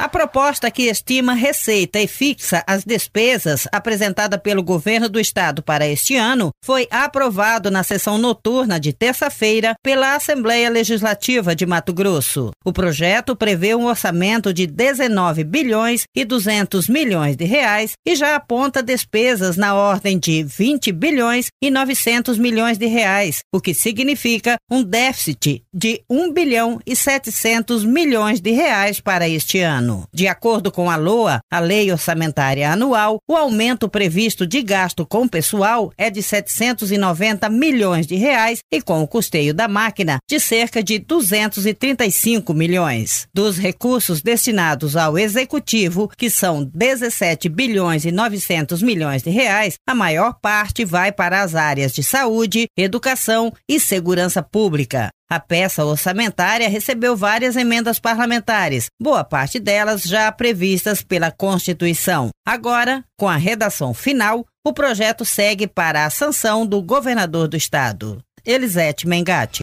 A proposta que estima receita e fixa as despesas apresentada pelo governo do estado para este ano foi aprovado na sessão noturna de terça-feira pela Assembleia Legislativa de Mato Grosso. O projeto prevê um orçamento de 19 bilhões e 200 milhões de reais e já aponta despesas na ordem de 20 bilhões e 900 milhões de reais, o que significa um déficit de 1 bilhão e 700 milhões de reais para este ano ano. De acordo com a LOA, a Lei Orçamentária Anual, o aumento previsto de gasto com pessoal é de 790 milhões de reais e com o custeio da máquina de cerca de 235 milhões. Dos recursos destinados ao executivo, que são 17 bilhões e 900 milhões de reais, a maior parte vai para as áreas de saúde, educação e segurança pública. A peça orçamentária recebeu várias emendas parlamentares, boa parte delas já previstas pela Constituição. Agora, com a redação final, o projeto segue para a sanção do governador do estado. Elisete Mengatti.